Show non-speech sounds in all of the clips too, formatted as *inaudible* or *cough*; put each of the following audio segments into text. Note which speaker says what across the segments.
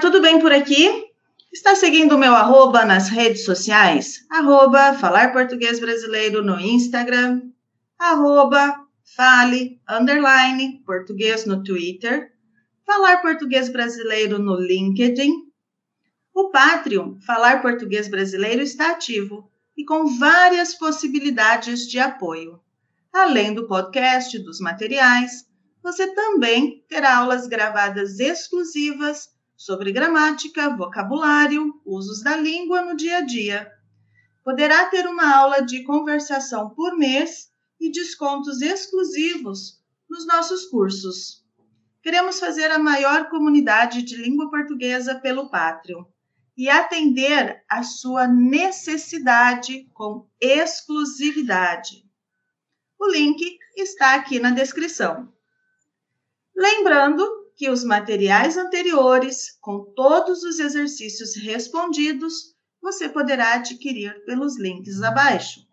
Speaker 1: Tudo bem por aqui? Está seguindo o meu arroba nas redes sociais? Arroba Falar Português Brasileiro no Instagram, arroba Fale, underline, português no Twitter, Falar Português Brasileiro no LinkedIn. O Patreon, Falar Português Brasileiro, está ativo e com várias possibilidades de apoio. Além do podcast, dos materiais, você também terá aulas gravadas exclusivas sobre gramática, vocabulário, usos da língua no dia a dia. Poderá ter uma aula de conversação por mês e descontos exclusivos nos nossos cursos. Queremos fazer a maior comunidade de língua portuguesa pelo Patreon e atender a sua necessidade com exclusividade. O link está aqui na descrição. Lembrando que os materiais anteriores, com todos os exercícios respondidos, você poderá adquirir pelos links abaixo.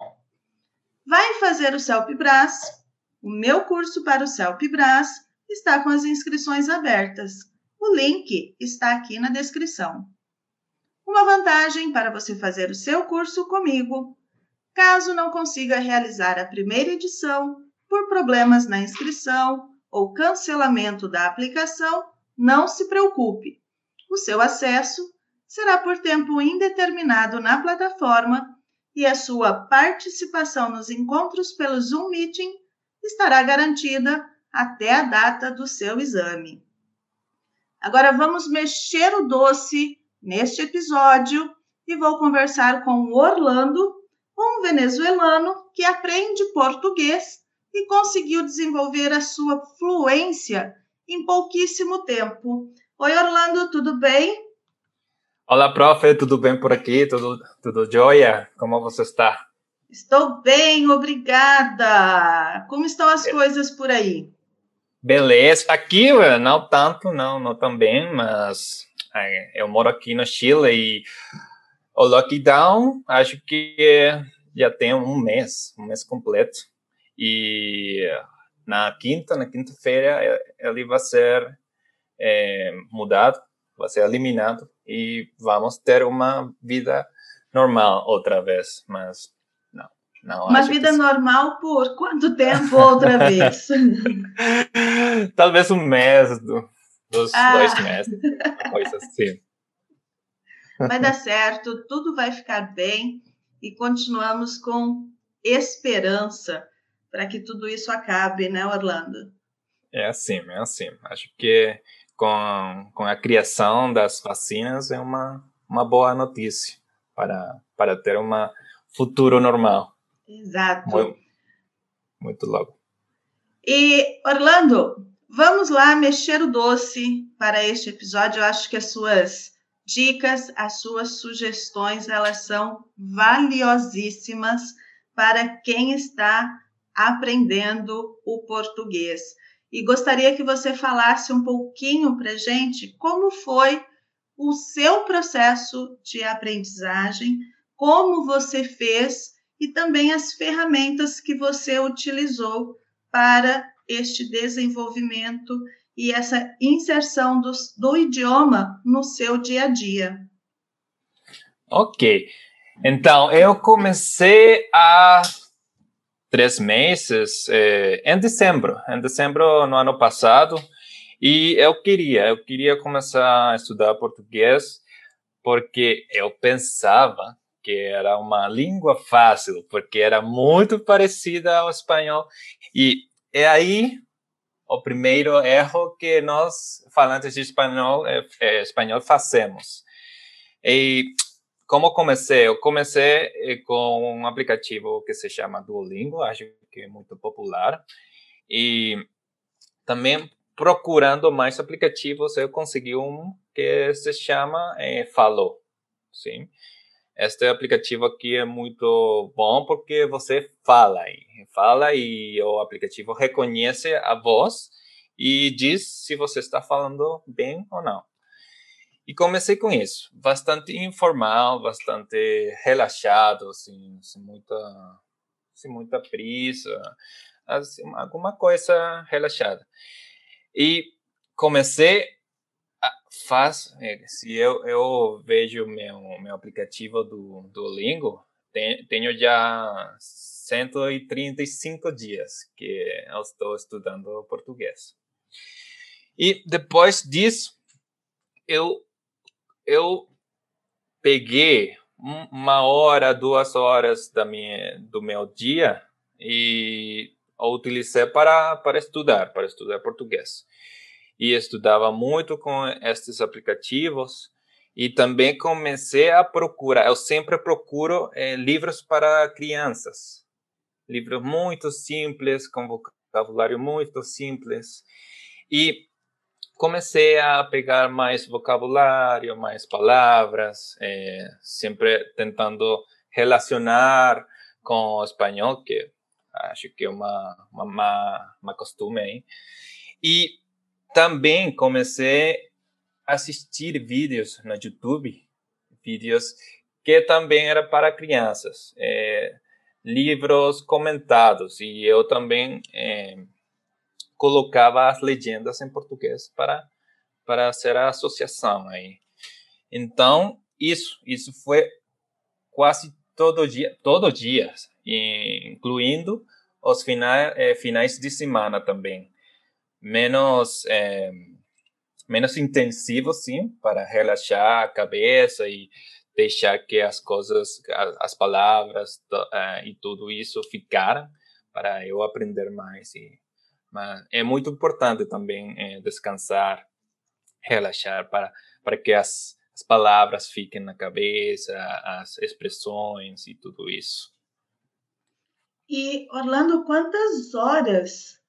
Speaker 1: Vai fazer o CELP-BRAS? O meu curso para o CELP-BRAS está com as inscrições abertas. O link está aqui na descrição. Uma vantagem para você fazer o seu curso comigo. Caso não consiga realizar a primeira edição por problemas na inscrição ou cancelamento da aplicação, não se preocupe. O seu acesso será por tempo indeterminado na plataforma e a sua participação nos encontros pelo Zoom Meeting estará garantida até a data do seu exame. Agora vamos mexer o doce neste episódio e vou conversar com o Orlando, um venezuelano que aprende português e conseguiu desenvolver a sua fluência em pouquíssimo tempo. Oi, Orlando, tudo bem?
Speaker 2: Olá, prof, tudo bem por aqui? Tudo, tudo jóia? Como você está?
Speaker 1: Estou bem, obrigada. Como estão as é. coisas por aí?
Speaker 2: Beleza, aqui não tanto, não, não tão bem, mas eu moro aqui no Chile e o lockdown acho que já tem um mês, um mês completo. E na quinta, na quinta-feira, ele vai ser é, mudado, vai ser eliminado e vamos ter uma vida normal outra vez, mas não. não
Speaker 1: uma vida que... normal por quanto tempo outra vez? *laughs*
Speaker 2: Talvez um mês, do, dos ah. dois meses, coisa assim.
Speaker 1: Vai dar certo, tudo vai ficar bem e continuamos com esperança para que tudo isso acabe, né, Orlando?
Speaker 2: É assim, é assim. Acho que com, com a criação das vacinas é uma, uma boa notícia para, para ter um futuro normal.
Speaker 1: Exato.
Speaker 2: Muito, muito logo.
Speaker 1: E, Orlando, vamos lá mexer o doce para este episódio. Eu acho que as suas dicas, as suas sugestões, elas são valiosíssimas para quem está aprendendo o português. E gostaria que você falasse um pouquinho para gente como foi o seu processo de aprendizagem, como você fez e também as ferramentas que você utilizou para este desenvolvimento e essa inserção do, do idioma no seu dia a dia.
Speaker 2: Ok. Então, eu comecei a três meses eh, em dezembro, em dezembro no ano passado, e eu queria, eu queria começar a estudar português porque eu pensava que era uma língua fácil, porque era muito parecida ao espanhol. E é aí o primeiro erro que nós, falantes de espanhol, é, é, espanhol fazemos. E como comecei? Eu comecei eh, com um aplicativo que se chama Duolingo, acho que é muito popular. E também procurando mais aplicativos, eu consegui um que se chama é, Falou. Sim. Este aplicativo aqui é muito bom porque você fala aí, fala e o aplicativo reconhece a voz e diz se você está falando bem ou não. E comecei com isso, bastante informal, bastante relaxado, assim, sem muita, sem muita prisa, assim, alguma coisa relaxada. E comecei a faz, é, se eu, eu vejo meu, meu aplicativo do Duolingo, tem, tenho já 135 dias que eu estou estudando português. E depois disso, eu, eu peguei uma hora, duas horas da minha, do meu dia e utilizei para, para estudar, para estudar português. E estudava muito com estes aplicativos e também comecei a procurar. Eu sempre procuro é, livros para crianças, livros muito simples, com vocabulário muito simples. E comecei a pegar mais vocabulário, mais palavras, é, sempre tentando relacionar com o espanhol, que acho que é uma, uma, uma costume aí. E também comecei a assistir vídeos no YouTube, vídeos que também era para crianças, é, livros comentados, e eu também é, colocava as legendas em português para para ser a associação aí. Então, isso, isso foi quase todo dia, todo dia, incluindo os finais, eh, finais de semana também. Menos, eh, menos intensivo, sim, para relaxar a cabeça e deixar que as coisas, as palavras uh, e tudo isso ficaram para eu aprender mais. E, mas é muito importante também é, descansar, relaxar para para que as, as palavras fiquem na cabeça, as expressões e tudo isso.
Speaker 1: E Orlando, quantas horas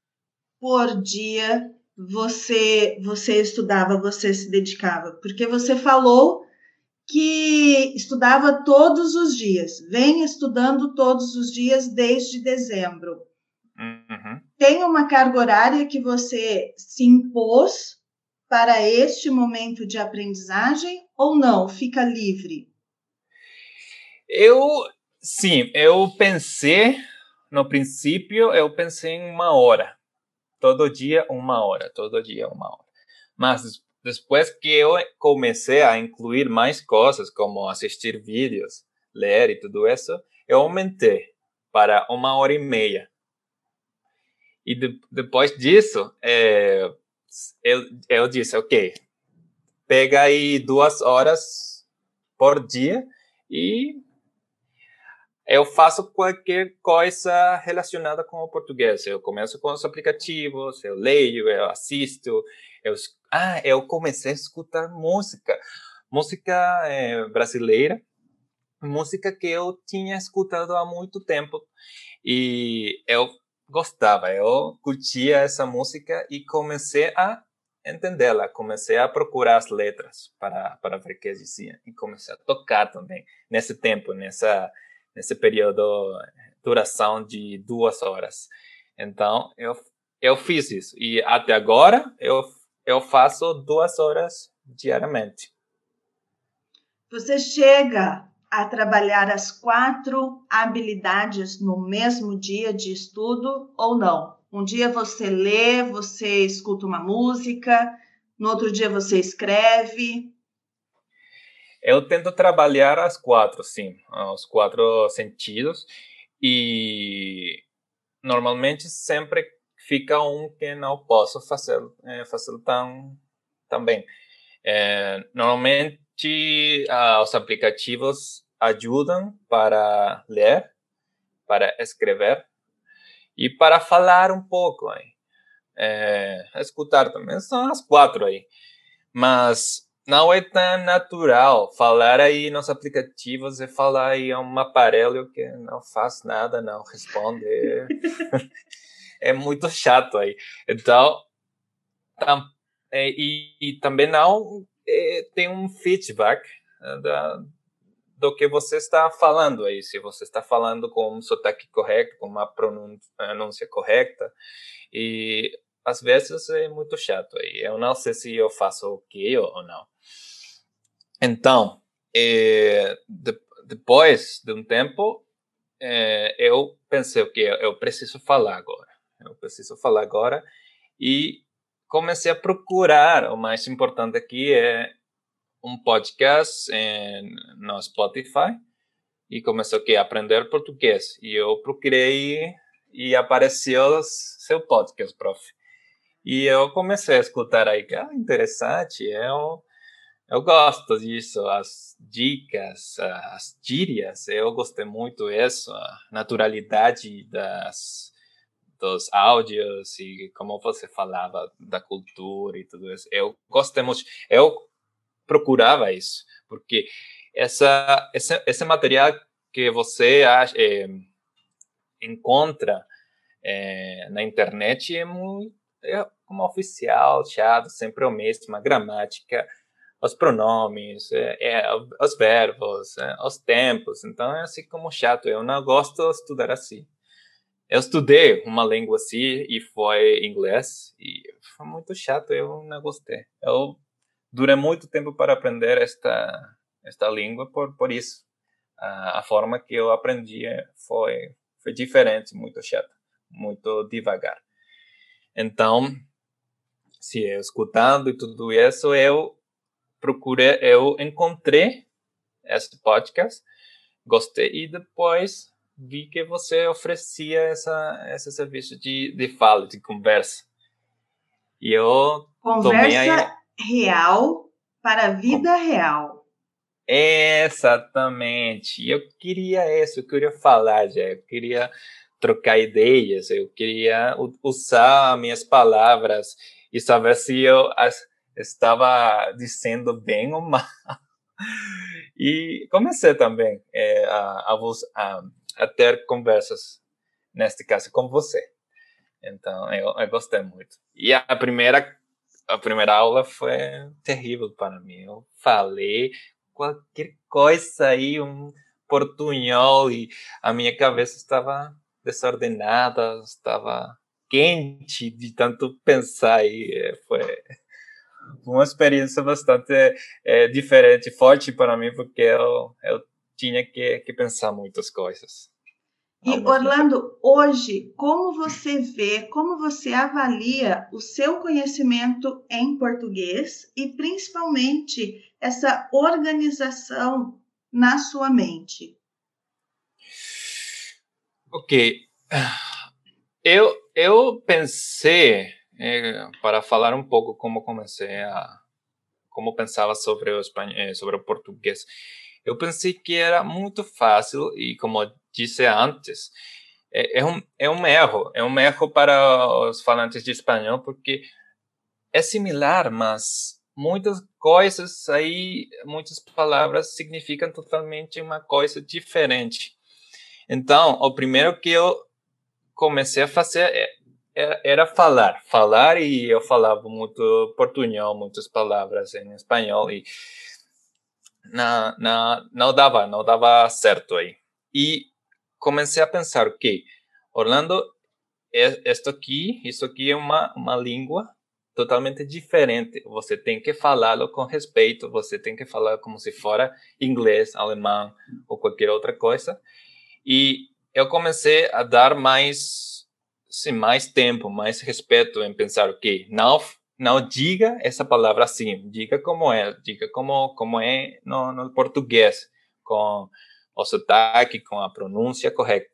Speaker 1: por dia você você estudava, você se dedicava? Porque você falou que estudava todos os dias, vem estudando todos os dias desde dezembro. Uhum. Tem uma carga horária que você se impôs para este momento de aprendizagem ou não? Fica livre?
Speaker 2: Eu, sim, eu pensei, no princípio, eu pensei em uma hora. Todo dia, uma hora. Todo dia, uma hora. Mas depois que eu comecei a incluir mais coisas, como assistir vídeos, ler e tudo isso, eu aumentei para uma hora e meia. E de, depois disso, é, eu, eu disse, ok, pega aí duas horas por dia e eu faço qualquer coisa relacionada com o português. Eu começo com os aplicativos, eu leio, eu assisto, eu, ah, eu comecei a escutar música, música é, brasileira, música que eu tinha escutado há muito tempo e eu gostava, eu curtia essa música e comecei a entendê-la, comecei a procurar as letras para, para ver o que dizia e comecei a tocar também nesse tempo, nessa nesse período duração de duas horas. Então eu eu fiz isso e até agora eu eu faço duas horas diariamente.
Speaker 1: Você chega a trabalhar as quatro habilidades no mesmo dia de estudo ou não? Um dia você lê, você escuta uma música, no outro dia você escreve.
Speaker 2: Eu tento trabalhar as quatro, sim, os quatro sentidos e normalmente sempre fica um que não posso fazer, é, fazer tão, tão bem. É, normalmente ah, os aplicativos ajudam para ler, para escrever e para falar um pouco aí. É, escutar também, são as quatro aí. Mas não é tão natural falar aí nos aplicativos e falar aí a um aparelho que não faz nada, não responde. *laughs* é muito chato aí. Então, tam, é, e, e, também não é, tem um feedback né, da, do que você está falando aí. Se você está falando com um sotaque correto, com uma pronúncia correta. E às vezes é muito chato aí. Eu não sei se eu faço o que ou não. Então, é, de, depois de um tempo, é, eu pensei que eu, eu preciso falar agora. Eu preciso falar agora e comecei a procurar. O mais importante aqui é um podcast em, no Spotify e começou a aprender português. E eu procurei e apareceu seu podcast, prof. E eu comecei a escutar aí, que ah, interessante, eu, eu gosto disso, as dicas, as gírias, eu gostei muito disso, a naturalidade das, dos áudios e como você falava da cultura e tudo isso. Eu gostei muito, eu procurava isso, porque essa, esse, esse material que você acha, é, encontra é, na internet é muito é como oficial, teatro, sempre o mesmo, a gramática, os pronomes, é, é, os verbos, é, os tempos. Então é assim como chato. Eu não gosto de estudar assim. Eu estudei uma língua assim e foi inglês e foi muito chato. Eu não gostei. Eu durei muito tempo para aprender esta esta língua por por isso. A, a forma que eu aprendi foi foi diferente, muito chato, muito devagar. Então, se eu escutando e tudo isso, eu procurei, eu encontrei esse podcast, gostei e depois vi que você oferecia essa, esse serviço de, de fala, de conversa. E eu
Speaker 1: conversa real para a vida real.
Speaker 2: Exatamente. Eu queria isso, eu queria falar, já. Eu queria trocar ideias, eu queria usar minhas palavras e saber se eu estava dizendo bem ou mal. *laughs* E comecei também é, a, a, a, ter conversas, neste caso, com você. Então, eu, eu gostei muito. E a primeira, a primeira aula foi terrível para mim. Eu falei qualquer coisa aí, um portunhol, e a minha cabeça estava desordenada, estava quente de tanto pensar e eh, foi uma experiência bastante é, diferente, forte para mim, porque eu, eu tinha que, que pensar muitas coisas.
Speaker 1: E Orlando, hoje, como você vê, como você avalia o seu conhecimento em português e principalmente essa organização na sua mente?
Speaker 2: Ok. Eu, eu pensei, é, para falar um pouco como comecei a. como pensava sobre o, espanhol, eh, sobre o português. Eu pensei que era muito fácil e, como disse antes, é, é, um, é um erro. É um erro para os falantes de espanhol, porque é similar, mas muitas coisas aí, muitas palavras significam totalmente uma coisa diferente. Então, o primeiro que eu comecei a fazer era, era falar, falar e eu falava muito portunhol, muitas palavras em espanhol e não, não, não dava, não dava certo aí. E comecei a pensar que Orlando, isto aqui, isso aqui é uma, uma língua totalmente diferente. Você tem que falá-lo com respeito, você tem que falar como se fora inglês, alemão ou qualquer outra coisa. E eu comecei a dar mais, sim, mais tempo, mais respeito em pensar o que não não diga essa palavra assim, diga como é, diga como como é no, no português, com o sotaque, com a pronúncia correta.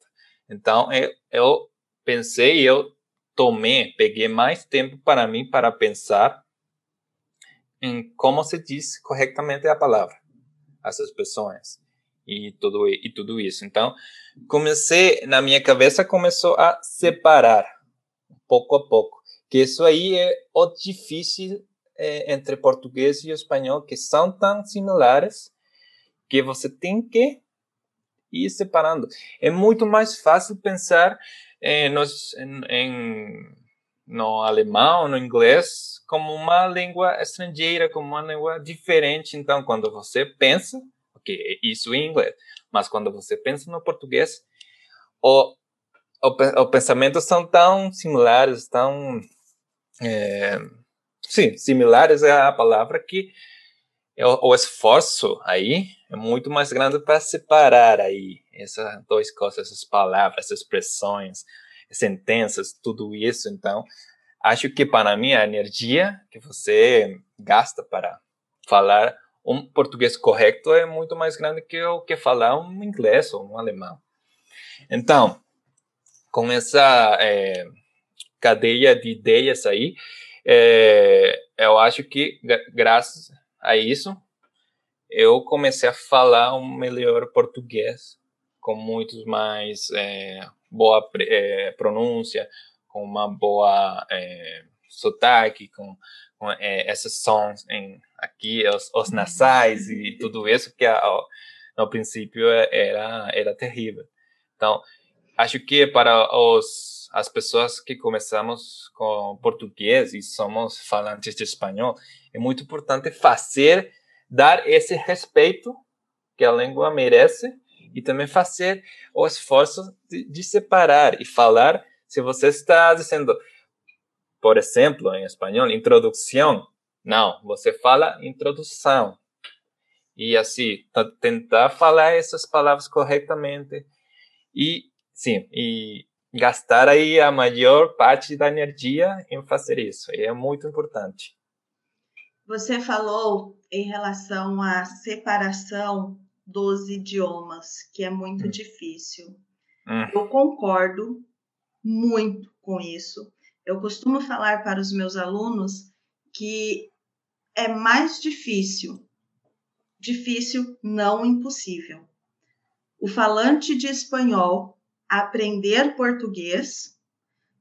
Speaker 2: Então eu, eu pensei, eu tomei, peguei mais tempo para mim para pensar em como se diz corretamente a palavra, as expressões e tudo e tudo isso. Então, comecei na minha cabeça começou a separar pouco a pouco, que isso aí é o difícil é, entre português e espanhol, que são tão similares que você tem que ir separando. É muito mais fácil pensar é, nos, em, em, no alemão, no inglês, como uma língua estrangeira, como uma língua diferente. Então, quando você pensa, porque isso em inglês. Mas quando você pensa no português, o, o, o pensamento são tão similares, tão é, sim, similares é a palavra que é o, o, esforço aí é muito mais grande para separar aí essas duas coisas, essas palavras, essas expressões, sentenças, tudo isso. Então, acho que para mim a energia que você gasta para falar um português correto é muito mais grande que o que falar um inglês ou um alemão. Então, com essa é, cadeia de ideias aí, é, eu acho que graças a isso eu comecei a falar um melhor português com muitos mais é, boa é, pronúncia, com uma boa é, sotaque, com, com é, esses sons em, aqui, os, os, nasais e tudo isso que ao, no princípio era, era terrível. Então, acho que para os, as pessoas que começamos com português e somos falantes de espanhol, é muito importante fazer, dar esse respeito que a língua merece e também fazer o esforço de, de separar e falar. Se você está dizendo, por exemplo, em espanhol, introdução, não, você fala introdução. E assim, tentar falar essas palavras corretamente e sim, e gastar aí a maior parte da energia em fazer isso. E é muito importante.
Speaker 1: Você falou em relação à separação dos idiomas, que é muito hum. difícil. Hum. Eu concordo muito com isso. Eu costumo falar para os meus alunos que é mais difícil, difícil, não impossível. O falante de espanhol aprender português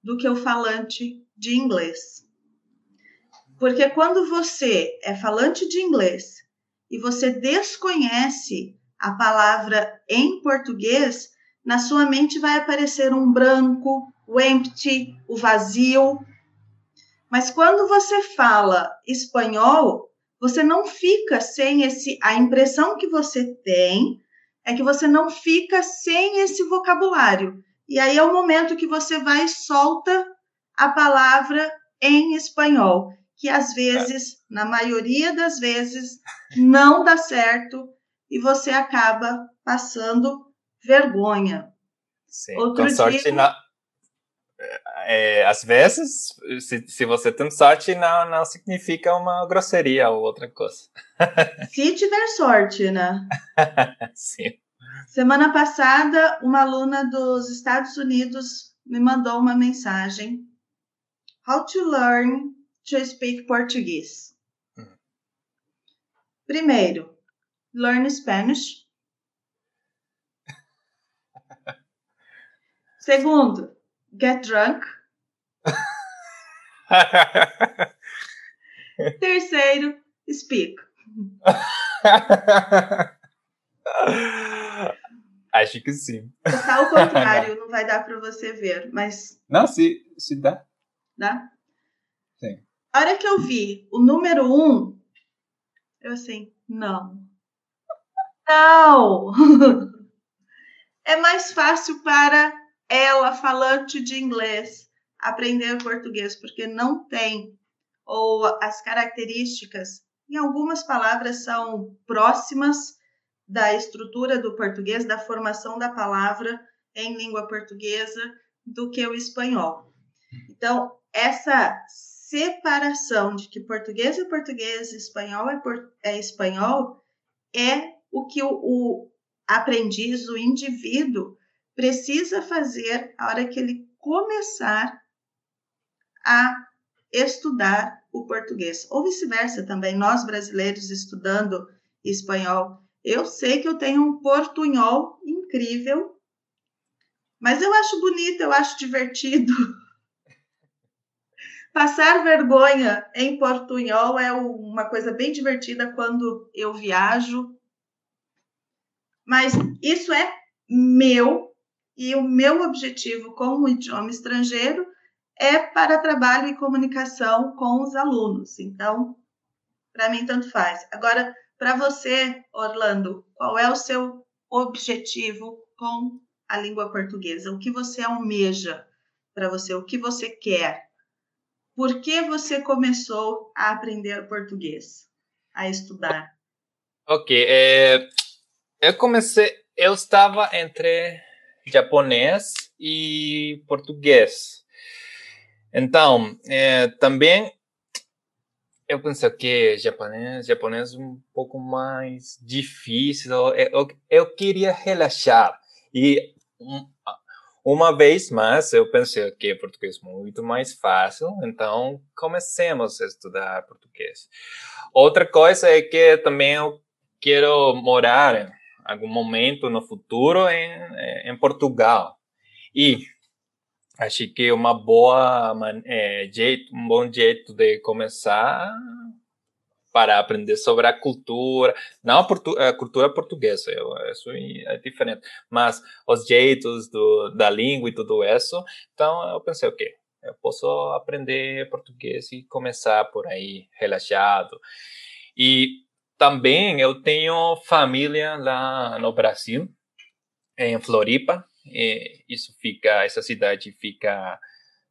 Speaker 1: do que o falante de inglês. Porque quando você é falante de inglês e você desconhece a palavra em português, na sua mente vai aparecer um branco, o empty, o vazio. Mas quando você fala espanhol, você não fica sem esse. A impressão que você tem é que você não fica sem esse vocabulário. E aí é o momento que você vai e solta a palavra em espanhol, que às vezes, na maioria das vezes, não dá certo e você acaba passando vergonha.
Speaker 2: Sim, Outro com sorte dia... na... É, às vezes, se, se você tem sorte, não, não significa uma grosseria ou outra coisa. *laughs*
Speaker 1: se tiver sorte, né? *laughs*
Speaker 2: Sim.
Speaker 1: Semana passada, uma aluna dos Estados Unidos me mandou uma mensagem. How to learn to speak Portuguese. Hum. Primeiro, learn Spanish. *laughs* Segundo, get drunk. *laughs* Terceiro, speak. *laughs*
Speaker 2: Acho que sim.
Speaker 1: Está ao contrário, *laughs* não vai dar para você ver, mas.
Speaker 2: Não, se, se dá.
Speaker 1: Dá?
Speaker 2: Sim.
Speaker 1: A hora que eu vi o número um, eu assim, não. Não! é mais fácil para ela, falante de inglês, aprender português, porque não tem, ou as características, em algumas palavras são próximas da estrutura do português, da formação da palavra em língua portuguesa, do que o espanhol. Então, essa separação de que português é português, espanhol é, por, é espanhol, é o que o, o aprendiz, o indivíduo, precisa fazer a hora que ele começar a estudar o português. Ou vice-versa também, nós brasileiros estudando espanhol. Eu sei que eu tenho um portunhol incrível, mas eu acho bonito, eu acho divertido. *laughs* Passar vergonha em portunhol é uma coisa bem divertida quando eu viajo mas isso é meu e o meu objetivo com o idioma estrangeiro é para trabalho e comunicação com os alunos. Então, para mim, tanto faz. Agora, para você, Orlando, qual é o seu objetivo com a língua portuguesa? O que você almeja para você? O que você quer? Por que você começou a aprender português, a estudar?
Speaker 2: Ok, é, eu comecei, eu estava entre japonês e português. Então, é, também eu penso que japonês, japonês é um pouco mais difícil. Eu, eu queria relaxar e um, uma vez mais eu pensei que português é muito mais fácil, então comecemos a estudar português. Outra coisa é que também eu quero morar algum momento no futuro em, em Portugal e Acho que uma boa é, jeito, um bom jeito de começar para aprender sobre a cultura, não a, portu a cultura portuguesa, eu, isso é diferente, mas os jeitos do, da língua e tudo isso. Então eu pensei, ok, eu posso aprender português e começar por aí relaxado. E também eu tenho família lá no Brasil, em Floripa, é, isso fica, essa cidade fica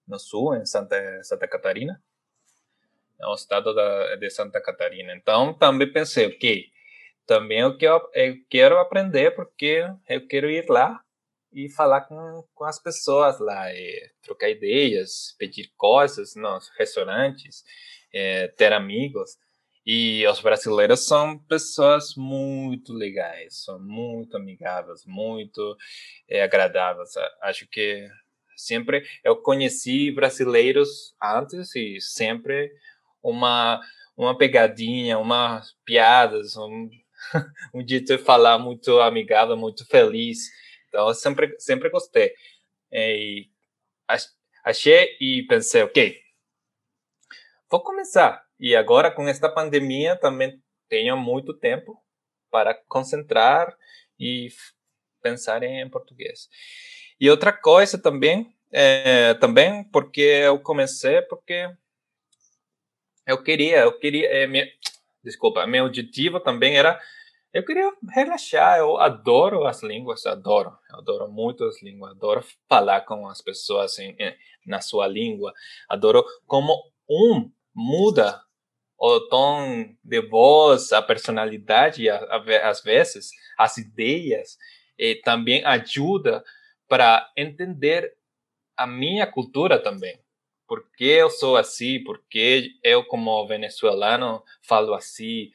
Speaker 2: no sul, em Santa, Santa Catarina, é o estado da, de Santa Catarina. Então, também pensei, ok, também eu quero, eu quero aprender porque eu quero ir lá e falar com, com as pessoas lá, trocar ideias, pedir coisas nos restaurantes, é, ter amigos. E os brasileiros são pessoas muito legais, são muito amigáveis, muito é, agradáveis. Acho que sempre eu conheci brasileiros antes e sempre uma uma pegadinha, umas piadas, um, *laughs* um jeito de falar muito amigável, muito feliz. Então eu sempre sempre gostei. E achei e pensei, ok, vou começar e agora, com esta pandemia, também tenho muito tempo para concentrar e pensar em português. E outra coisa também, é, também porque eu comecei porque eu queria, eu queria, é, minha, desculpa, meu objetivo também era, eu queria relaxar, eu adoro as línguas, adoro, adoro muito as línguas, adoro falar com as pessoas em, na sua língua, adoro como um muda o tom de voz, a personalidade, às vezes, as ideias, e também ajuda para entender a minha cultura também. Por que eu sou assim? Por que eu, como venezuelano, falo assim?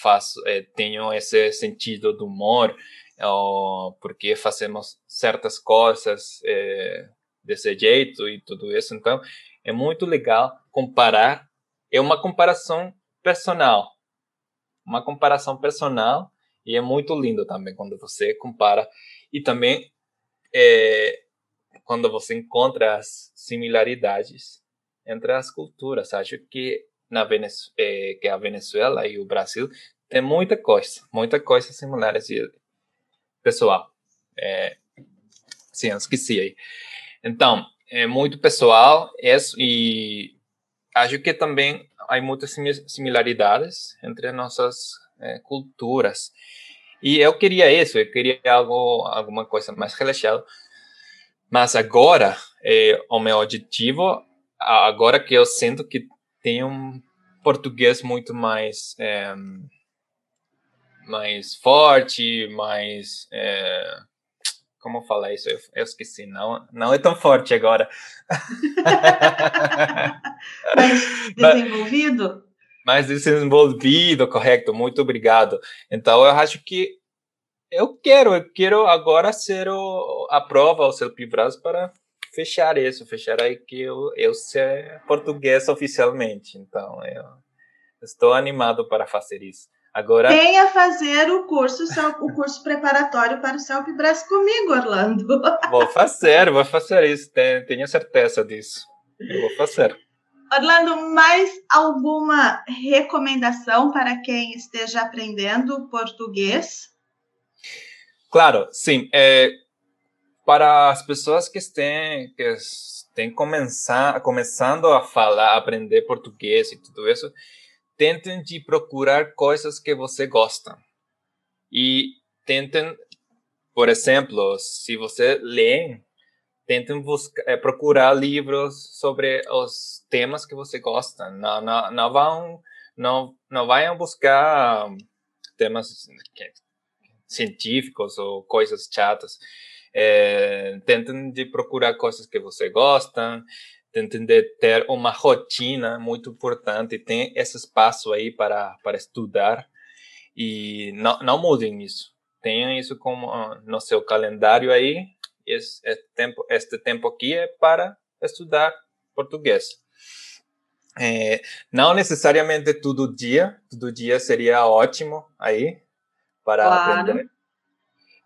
Speaker 2: Faço, eh, tenho esse sentido do humor? Ou porque fazemos certas coisas eh, desse jeito e tudo isso? Então, é muito legal comparar é uma comparação personal. Uma comparação personal e é muito lindo também quando você compara e também é, quando você encontra as similaridades entre as culturas. Acho que na Venezuela, é, que a Venezuela e o Brasil tem muita coisa, muita coisa similares e pessoal. É, sim, esqueci aí. Então, é muito pessoal isso, e acho que também há muitas similaridades entre nossas é, culturas. E eu queria isso, eu queria algo, alguma coisa mais relaxada. Mas agora, é, o meu objetivo, agora que eu sinto que tenho um português muito mais é, mais forte, mais é, como falar isso? Eu, eu, esqueci, não, não é tão forte agora. *laughs*
Speaker 1: Mais desenvolvido?
Speaker 2: Mais desenvolvido, correto, muito obrigado. Então, eu acho que eu quero, eu quero agora ser o, a prova, o seu Pibras para fechar isso, fechar aí que eu, eu ser português oficialmente. Então, eu estou animado para fazer isso. Agora
Speaker 1: venha fazer o curso o curso preparatório para o Celpibras comigo, Orlando. *laughs*
Speaker 2: Vou fazer, vou fazer isso, tenho certeza disso. Eu vou fazer.
Speaker 1: Orlando, mais alguma recomendação para quem esteja aprendendo português?
Speaker 2: Claro, sim. É, para as pessoas que estão que estão começar, começando a falar, a aprender português e tudo isso, tentem de procurar coisas que você gosta. E tentem, por exemplo, se você lê, tentem buscar, é, procurar livros sobre os temas que você gosta. Não, não, não vão, não, não vão buscar temas científicos ou coisas chatas. É, tentem de procurar coisas que você gosta, entender ter uma rotina muito importante, tem esse espaço aí para, para estudar e não, não mudem isso. Tenham isso como uh, no seu calendário aí. Esse, esse, tempo, este tempo aqui é para estudar português. É, não necessariamente todo dia, todo dia seria ótimo aí para claro. aprender.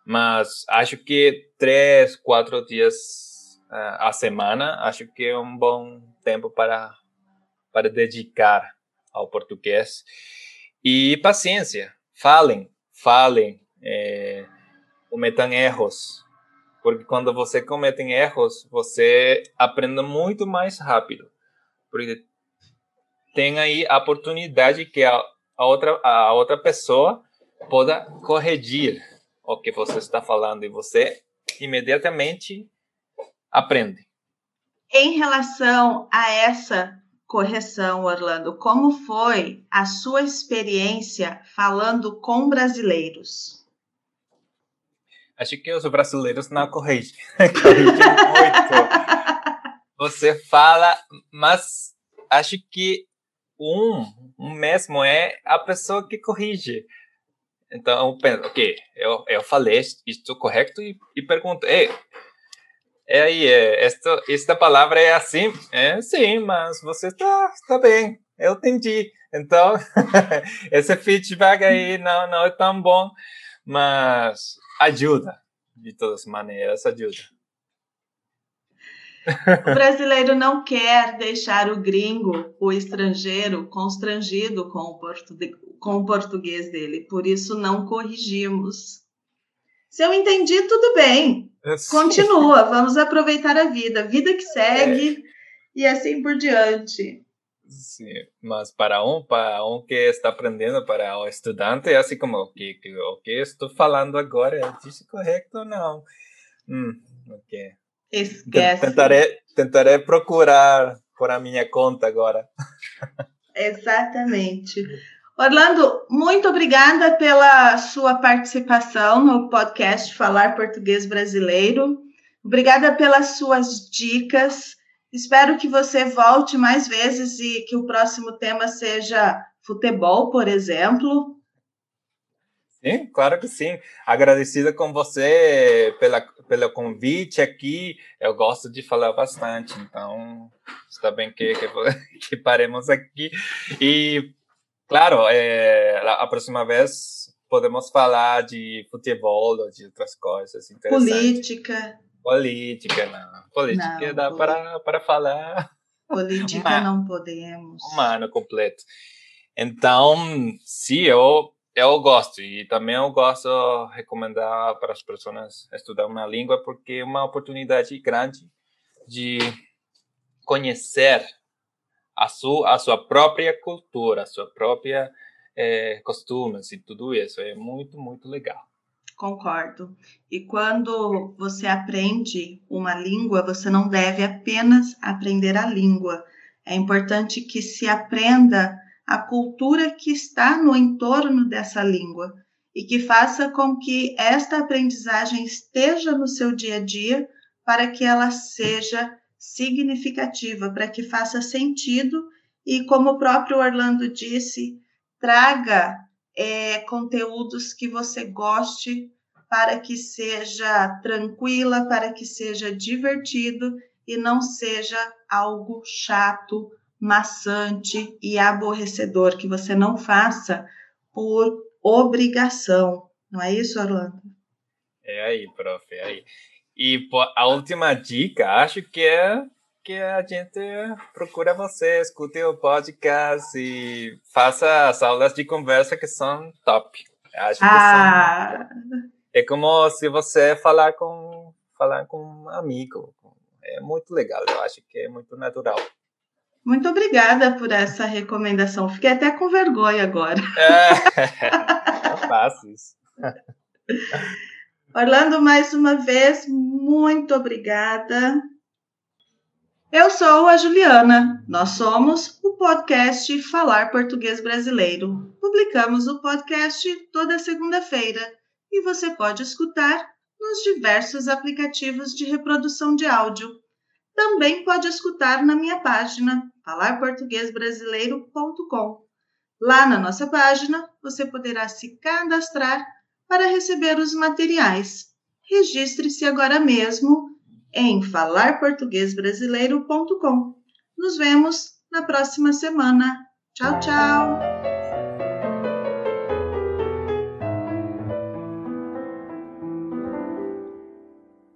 Speaker 2: Mas acho que três, quatro dias a semana, acho que é um bom tempo para, para dedicar ao português. E paciência, falem, falem, é, cometam erros. Porque quando você comete erros, você aprende muito mais rápido. Porque tem aí a oportunidade que a, a, outra, a outra pessoa possa corrigir o que você está falando e você imediatamente aprende.
Speaker 1: Em relação a essa correção, Orlando, como foi a sua experiência falando com brasileiros?
Speaker 2: Acho que os brasileiros não corrigem. *laughs* corrigem muito. Você fala, mas acho que um, um mesmo é a pessoa que corrige. Então, eu penso, ok, eu, eu falei isto correto e, e pergunto, ei, é aí, é, esta, esta palavra é assim? É, sim, mas você está tá bem, eu entendi. Então, *laughs* esse feedback aí não, não é tão bom, mas ajuda, de todas maneiras, ajuda.
Speaker 1: O brasileiro não quer deixar o gringo, o estrangeiro, constrangido com o, português, com o português dele, por isso não corrigimos. Se eu entendi, tudo bem. Continua, vamos aproveitar a vida, vida que segue é. e assim por diante.
Speaker 2: Sim, mas para um, para um que está aprendendo, para o estudante, é assim como o que, o que estou falando agora, é disse correto ou não? Hum, ok.
Speaker 1: Esquece.
Speaker 2: Tentarei, tentarei procurar por a minha conta agora. *laughs*
Speaker 1: Exatamente. Orlando, muito obrigada pela sua participação no podcast Falar Português Brasileiro. Obrigada pelas suas dicas. Espero que você volte mais vezes e que o próximo tema seja futebol, por exemplo.
Speaker 2: Sim, claro que sim. Agradecida com você pela, pelo convite aqui. Eu gosto de falar bastante, então está bem que, que, *laughs* que paremos aqui. E Claro, é, a próxima vez podemos falar de futebol ou de outras coisas interessantes.
Speaker 1: Política.
Speaker 2: Política, não. Política não, dá para, para falar.
Speaker 1: Política uma, não podemos.
Speaker 2: Um ano completo. Então, sim, eu, eu gosto. E também eu gosto de recomendar para as pessoas estudar uma língua porque é uma oportunidade grande de conhecer a sua, a sua própria cultura, a sua própria é, costumes e tudo isso. É muito, muito legal.
Speaker 1: Concordo. E quando você aprende uma língua, você não deve apenas aprender a língua. É importante que se aprenda a cultura que está no entorno dessa língua e que faça com que esta aprendizagem esteja no seu dia a dia para que ela seja significativa para que faça sentido e, como o próprio Orlando disse, traga é, conteúdos que você goste para que seja tranquila, para que seja divertido e não seja algo chato, maçante e aborrecedor, que você não faça por obrigação. Não é isso, Orlando?
Speaker 2: É aí, prof, é aí. E a última dica, acho que é que a gente procura você, escute o podcast e faça as aulas de conversa que são top. Acho que ah. são... É como se você falar com falar com um amigo. É muito legal, eu acho que é muito natural.
Speaker 1: Muito obrigada por essa recomendação. Fiquei até com vergonha agora.
Speaker 2: É, *laughs* eu faço isso. *laughs*
Speaker 1: Orlando, mais uma vez, muito obrigada. Eu sou a Juliana. Nós somos o podcast Falar Português Brasileiro. Publicamos o podcast toda segunda-feira e você pode escutar nos diversos aplicativos de reprodução de áudio. também pode escutar na minha página falarportuguesbrasileiro.com. Lá na nossa página, você poderá se cadastrar para receber os materiais. Registre-se agora mesmo em falarportuguesbrasileiro.com. Nos vemos na próxima semana. Tchau, tchau!